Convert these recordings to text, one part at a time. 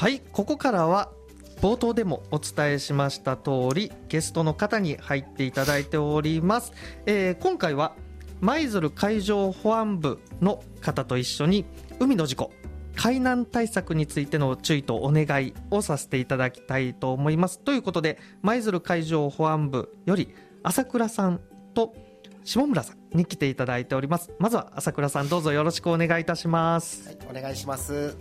はいここからは冒頭でもお伝えしました通りゲストの方に入っていただいております、えー、今回は舞鶴海上保安部の方と一緒に海の事故海難対策についての注意とお願いをさせていただきたいと思います。ということで舞鶴海上保安部より朝倉さんと下村さんに来ていただいております。まずは朝倉さんどうぞよろしくお願いいたします、はい、お願いします。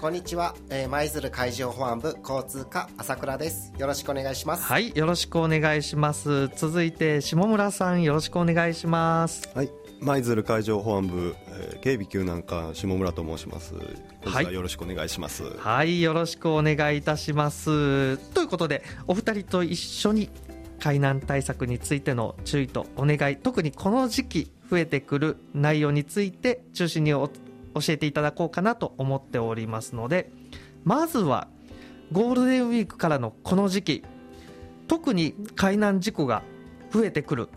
こんにちは。舞、えー、鶴海上保安部交通課朝倉です。よろしくお願いします。はいよろしくお願いします。続いて下村さんよろしくお願いします。はい舞鶴海上保安部、えー、警備救難課下村と申します。はい、よろしくお願いします。はいよろしくお願いいたします。ということでお二人と一緒に海難対策についての注意とお願い。特にこの時期増えてくる内容について中心に教えていただこうかなと思っておりますのでまずはゴールデンウィークからのこの時期特に海難事故が増えてくる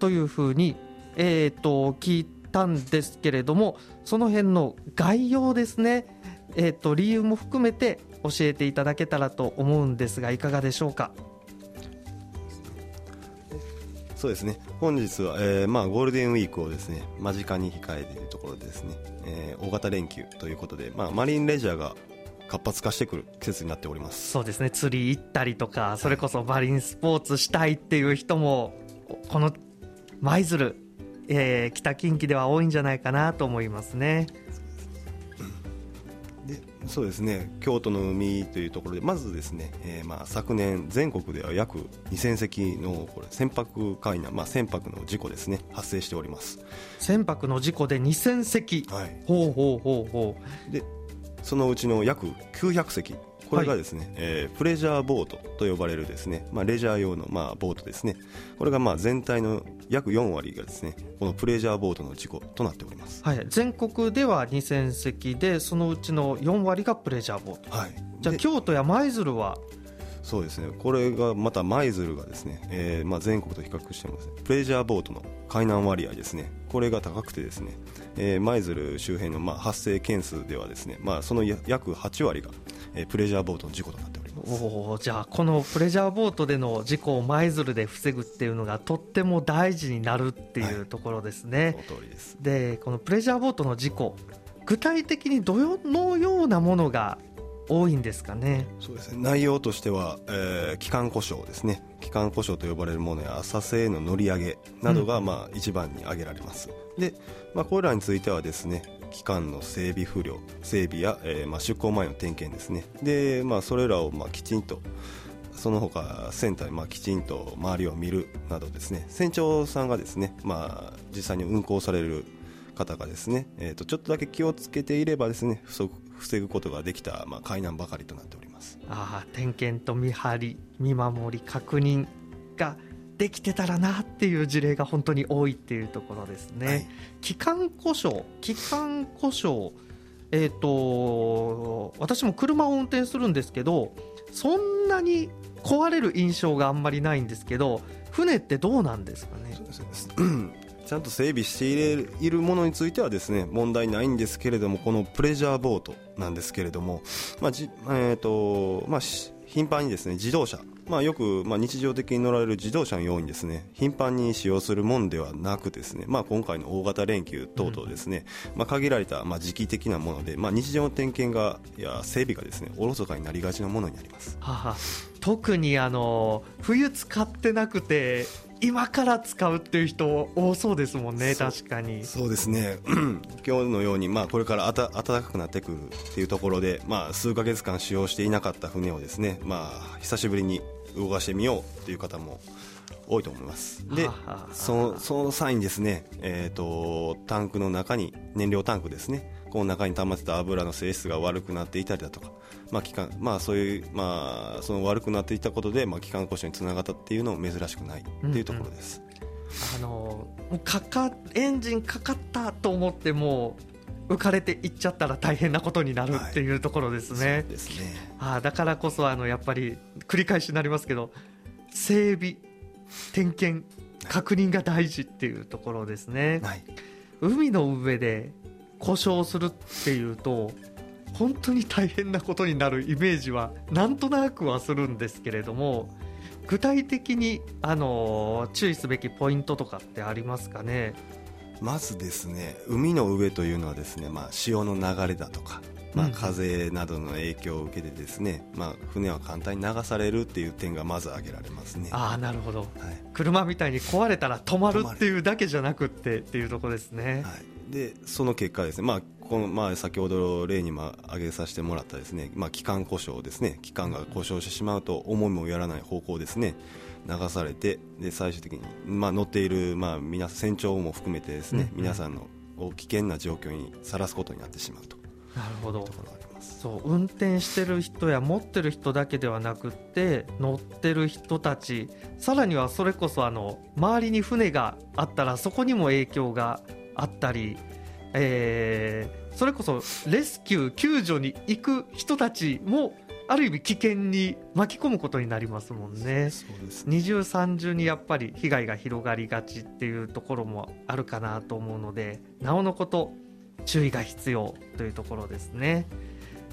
というふうに、えーと、聞いたんですけれどもその辺の概要ですね、えーと理由も含めて教えていただけたらと思うんですがいかがでしょうか？そうですね。本日は、えーまあ、ゴールデンウィークをですね間近に控えているところでですね、えー、大型連休ということで、まあ、マリンレジャーが活発化してくる季節になっております。そうですね。釣り行ったりとかそれこそマリンスポーツしたいっていう人もこの舞鶴、えー、北近畿では多いんじゃないかなと思いますね。そうですね。京都の海というところでまずですね、えー、まあ昨年全国では約2000隻のこれ船舶海難、まあ、船舶の事故ですね発生しております。船舶の事故で2000隻、はい、ほうほうほうほう。でそのうちの約900隻これがですね、はい、えー、プレジャーボートと呼ばれるですね、まあ、レジャー用のまあボートですね。これがまあ全体の約4割がですねこのプレジャーボートの事故となっております、はい、全国では2000隻でそのうちの4割がプレジャーボート、はい、じゃあ京都や舞鶴は？そうですね。これがまた舞鶴がですね、えーまあ、全国と比較しても、ね、プレジャーボートの海難割合ですね。これが高くてですね舞鶴、えー、周辺のまあ発生件数ではですね、まあ、その約8割がえー、プレジャーボートの事故となっております。おじゃあこのプレジャーボートでの事故を舞鶴で防ぐっていうのがとっても大事になるっていうところですね、はい、その通りです。でこのプレジャーボートの事故具体的にどのようなものが多いんですかね？そうですね。内容としては、えー、機関故障ですね。機関故障と呼ばれるものや浅瀬への乗り上げなどが、まあ、一番に挙げられます、で、まあ、これらについてはですね機関の整備不良整備や、えー、まあ、出港前の点検ですね。で、まあ、それらをまあきちんとその他船体、まあ、きちんと周りを見るなどですね。船長さんがですね、まあ、実際に運航される方がですね、えー、とちょっとだけ気をつけていればですね防ぐことができた、まあ、海難ばかりとなっております。あ点検と見張り見守り確認ができてたらなっていう事例が本当に多いっていうところですね。はい、機関故障機関故障えーと、私も車を運転するんですけどそんなに壊れる印象があんまりないんですけど船ってどうなんですかね？ちゃんと整備しているものについてはですね問題ないんですけれどもこのプレジャーボートなんですけれども、まあじえーとまあ、頻繁にですね自動車まあ、よく、まあ、日常的に乗られる自動車のようにですね頻繁に使用するもんではなくですね、まあ、今回の大型連休等々ですね、うん、まあ、限られた、まあ、時期的なもので、まあ、日常の点検がや整備がですねおろそかになりがちなものになります。はは特にあの冬使ってなくて今から使うっていう人多そうですもんね確かに。そうですね。今日のように、まあ、これからあた暖かくなってくるっていうところで、まあ、数か月間使用していなかった船をですね、まあ、久しぶりに動かしてみようっていう方も多いと思います。でそのその際にですね、えーと、タンクの中に燃料タンクですねこの中に溜まってた油の性質が悪くなっていたりだとか、まあ、機関まあ、そういう、まあ、その悪くなっていったことで、まあ、機関故障につながったっていうのも珍しくないっていうところです、うんうん、あのかかエンジンかかったと思っても浮かれていっちゃったら大変なことになるっていうところですね。はい、ですね。あだからこそあのやっぱり繰り返しになりますけど整備点検確認が大事っていうところですね。はい、海の上で故障するっていうと本当に大変なことになるイメージはなんとなくはするんですけれども具体的にあの注意すべきポイントとかってありますかね？まずですね海の上というのはですね、まあ、潮の流れだとか、まあ、風などの影響を受けてですね、まあ、船は簡単に流されるっていう点がまず挙げられますね。ああなるほど、はい。車みたいに壊れたら止まるっていうだけじゃなくってっていうところですね、はい、でその結果ですね、まあこのまあ、先ほど例にも挙げさせてもらったですね、まあ、機関故障ですね機関が故障してしまうと思いもやらない方向ですね流されてで最終的に、まあ、乗っている、まあ、皆船長も含めてですね、うんうん。皆さんのを危険な状況にさらすことになってしまうと。なるほど。そう運転してる人や持ってる人だけではなくって乗ってる人たちさらにはそれこそあの周りに船があったらそこにも影響があったり、えーそれこそレスキュー救助に行く人たちもある意味危険に巻き込むことになりますもんね。二重三重にやっぱり被害が広がりがちっていうところもあるかなと思うのでなおのこと注意が必要というところですね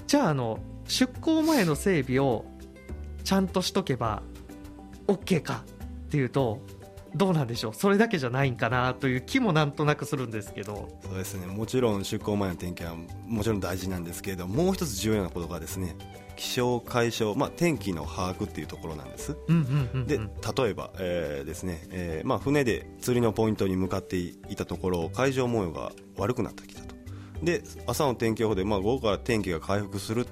じゃああの出航前の整備をちゃんとしとけば OK かっていうとどうなんでしょう。それだけじゃないんかなという気もなんとなくするんですけど。そうですね。もちろん出航前の点検はもちろん大事なんですけれどもう一つ重要なことがですね気象海象、まあ、天気の把握っていうところなんです。うんうんうんうん。で例えば、えーですねえーまあ、船で釣りのポイントに向かっていたところ海上模様が悪くなってきたと。で朝の天気予報で、まあ、午後から天気が回復する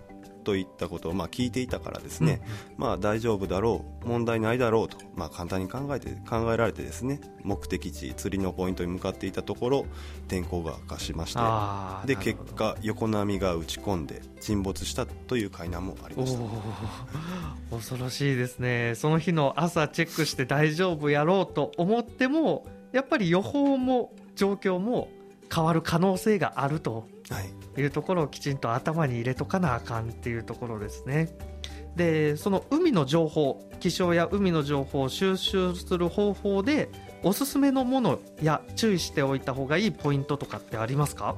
といったことを、まあ、聞いていたからですね、まあ、大丈夫だろう問題ないだろうと、まあ、簡単に考えて考えられてですね目的地釣りのポイントに向かっていたところ天候が悪化しましてで結果横波が打ち込んで沈没したという海難もありおました。お恐ろしいですね。その日の朝チェックして大丈夫やろうと思ってもやっぱり予報も状況も変わる可能性があると。はいいうところをきちんと頭に入れとかなあかんっていうところですね。でその海の情報気象や海の情報を収集する方法でおすすめのものや注意しておいた方がいいポイントとかってありますか？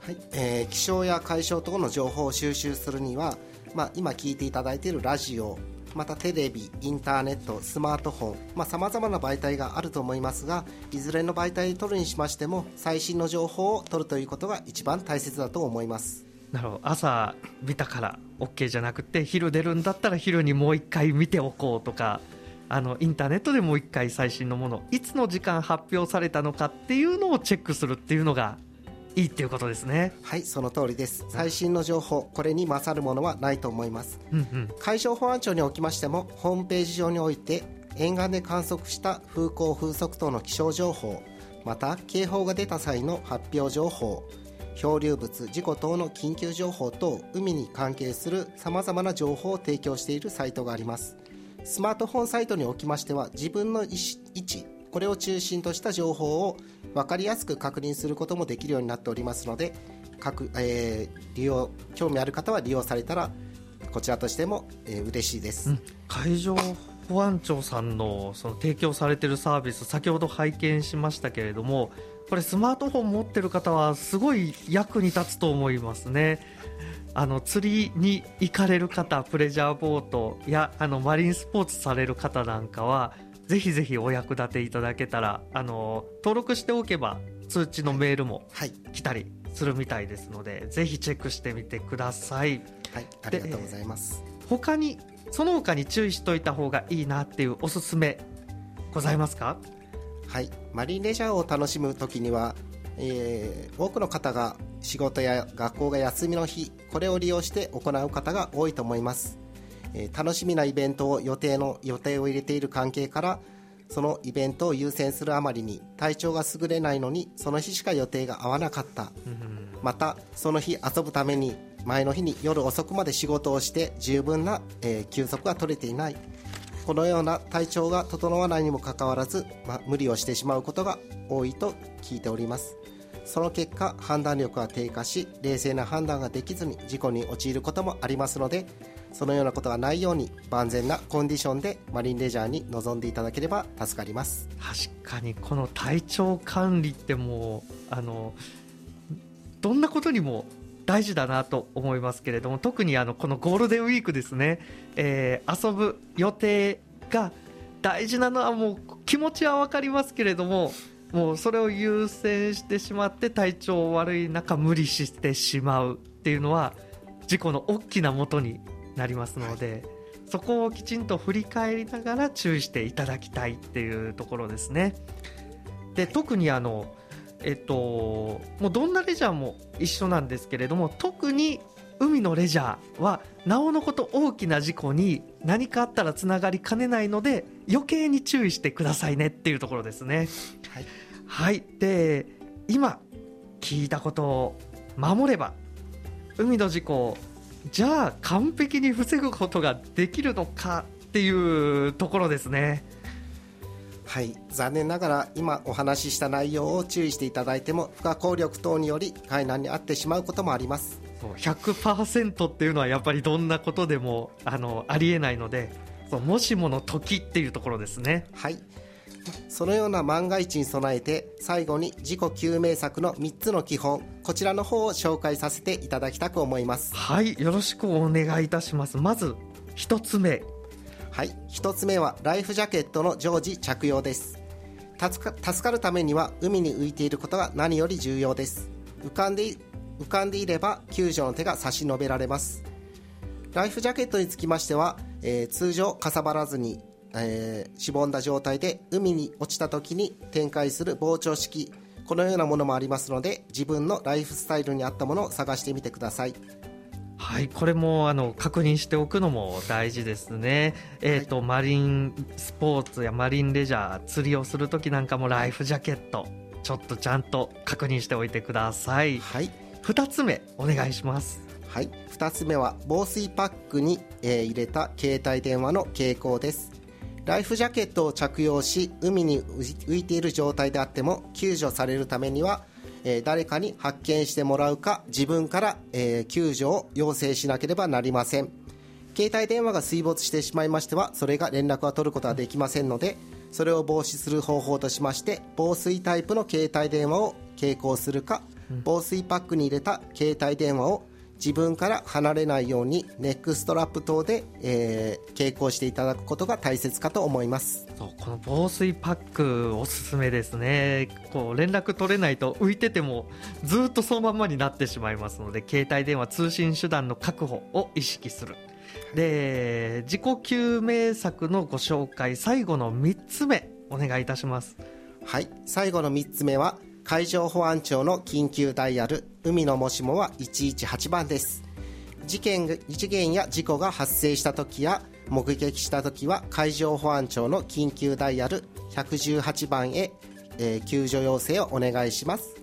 はいえー気象や海象等の情報を収集するには、まあ、今聞いていただいているラジオまたテレビ、インターネット、スマートフォンさまざ、まな媒体があると思いますがいずれの媒体で取るにしましても最新の情報を取るということが一番大切だと思います。なるほど。朝見たから OK じゃなくて昼出るんだったら昼にもう一回見ておこうとかあのインターネットでもう一回最新のものいつの時間発表されたのかっていうのをチェックするっていうのがいいっていうことですね。はいその通りです。最新の情報これに勝るものはないと思います。うんうん。海上保安庁におきましてもホームページ上において沿岸で観測した風向風速等の気象情報また警報が出た際の発表情報漂流物事故等の緊急情報等海に関係するさまざまな情報を提供しているサイトがあります。スマートフォンサイトにおきましては自分の位置これを中心とした情報を分かりやすく確認することもできるようになっておりますので各、えー利用興味ある方は利用されたらこちらとしても、えー嬉しいです、うん海上保安庁さんのその提供されているサービス先ほど拝見しましたけれどもこれスマートフォン持ってる方はすごい役に立つと思いますね。あの釣りに行かれる方プレジャーボートやあのマリンスポーツされる方なんかはぜひぜひお役立ていただけたらあの登録しておけば通知のメールもはい、来たりするみたいですのでぜひチェックしてみてください。はい、ありがとうございます。他にその他に注意しといた方がいいなっていうおすすめございますか？はい、マリンレジャーを楽しむ時には、えー多くの方が仕事や学校が休みの日これを利用して行う方が多いと思います、えー楽しみなイベントを予定の予定を入れている関係からそのイベントを優先するあまりに体調が優れないのにその日しか予定が合わなかった。またその日遊ぶために前の日に夜遅くまで仕事をして十分な、えー休息が取れていない。このような体調が整わないにもかかわらず、まあ、無理をしてしまうことが多いと聞いております。その結果判断力が低下し冷静な判断ができずに事故に陥ることもありますのでそのようなことがないように万全なコンディションでマリンレジャーに臨んでいただければ助かります。確かにこの体調管理ってもうあのどんなことにも大事だなと思いますけれども特にあのこのゴールデンウィークですね、えー、遊ぶ予定が大事なのはもう気持ちは分かりますけれどももうそれを優先してしまって体調悪い中無理してしまうっていうのは事故の大きなもとになりますので、そこをきちんと振り返りながら注意していただきたいっていうところですね。で特にあのえっと、もうどんなレジャーも一緒なんですけれども特に海のレジャーはなおのこと大きな事故に何かあったらつながりかねないので余計に注意してくださいねっていうところですね。はい、はい、で今聞いたことを守れば海の事故をじゃあ完璧に防ぐことができるのかっていうところですね。はい残念ながら今お話しした内容を注意していただいても不可抗力等により海難に遭ってしまうこともあります。100%っていうのはやっぱりどんなことでもあのありえないのでそうもしもの時っていうところですね。はいそのような万が一に備えて最後に自己救命策の3つの基本こちらの方を紹介させていただきたく思います。はいよろしくお願いいたします。まず1つ目。はい1つ目はライフジャケットの常時着用です。助か助かるためには海に浮いていることが何より重要です。浮かんで浮かんでいれば救助の手が差し伸べられます。ライフジャケットにつきましては、えー、通常かさばらずに、えー、しぼんだ状態で海に落ちた時に展開する膨張式このようなものもありますので自分のライフスタイルに合ったものを探してみてくださいはい、これもあの確認しておくのも大事ですね。えっ、ー、と、はい、マリンスポーツやマリンレジャー、釣りをする時なんかもライフジャケット、ちょっとちゃんと確認しておいてください。はい。二つ目お願いします。はい、二つ目は防水パックに、えー、入れた携帯電話の傾向です。ライフジャケットを着用し海に浮いている状態であっても救助されるためにはえー、誰かに発見してもらうか自分から、えー、救助を要請しなければなりません。携帯電話が水没してしまいましてはそれが連絡は取ることはできませんのでそれを防止する方法としまして防水タイプの携帯電話を携行するか防水パックに入れた携帯電話を自分から離れないようにネックストラップ等で、えー、携行していただくことが大切かと思います。そうこの防水パックおすすめですね。こう連絡取れないと浮いててもずっとそのままになってしまいますので携帯電話通信手段の確保を意識する。で自己救命策のご紹介最後の3つ目お願いいたします。はい。最後の3つ目は海上保安庁の緊急ダイヤル海のもしもは118番です。事件事件や事故が発生した時や目撃した時は海上保安庁の緊急ダイヤル118番へ、えー、救助要請をお願いします。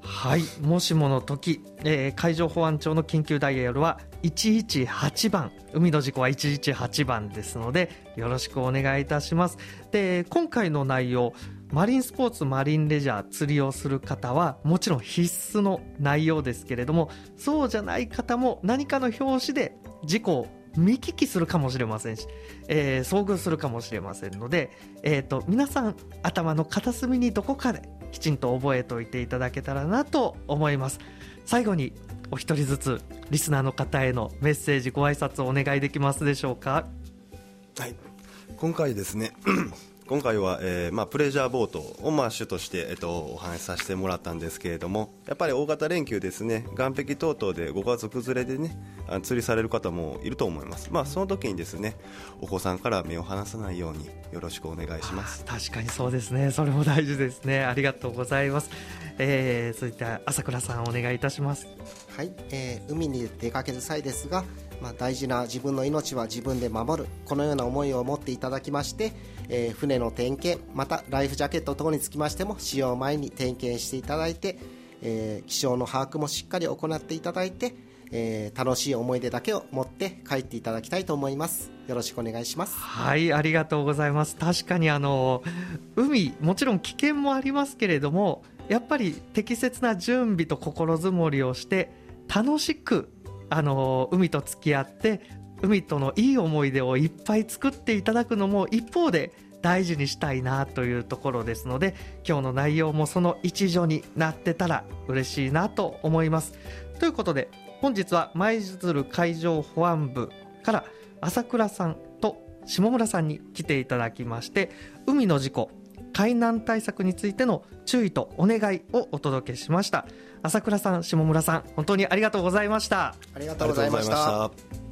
はいもしもの時、えー、海上保安庁の緊急ダイヤルは118番海の事故は118番ですのでよろしくお願いいたします。で今回の内容マリンスポーツマリンレジャー釣りをする方はもちろん必須の内容ですけれどもそうじゃない方も何かの表紙で事故を見聞きするかもしれませんし、えー、遭遇するかもしれませんので、えーと、皆さん頭の片隅にどこかできちんと覚えておいていただけたらなと思います。最後にお一人ずつリスナーの方へのメッセージご挨拶をお願いできますでしょうか？はい。今回ですね今回は、えーまあ、プレジャーボートを、まあ、主として、えっと、お話しさせてもらったんですけれどもやっぱり大型連休ですね岸壁等々でご家族連れでねあ釣りされる方もいると思います、まあ、その時にですねお子さんから目を離さないようによろしくお願いします。確かにそうですね。それも大事ですね。ありがとうございます、えー、そういった朝倉さんお願いいたします。はい、えー、海に出かける際ですがまあ、大事な自分の命は自分で守る。このような思いを持っていただきまして、えー、船の点検またライフジャケット等につきましても使用前に点検していただいて、えー、気象の把握もしっかり行っていただいて、えー、楽しい思い出だけを持って帰っていただきたいと思います。よろしくお願いします。はいありがとうございます。確かにあの海もちろん危険もありますけれどもやっぱり適切な準備と心づもりをして楽しくあの海と付き合って海とのいい思い出をいっぱい作っていただくのも一方で大事にしたいなというところですので今日の内容もその一助になってたら嬉しいなと思います。ということで本日は舞鶴海上保安部から朝倉さんと下村さんに来ていただきまして海の事故海難対策についての注意とお願いをお届けしました。朝倉さん下村さん本当にありがとうございました。ありがとうございました。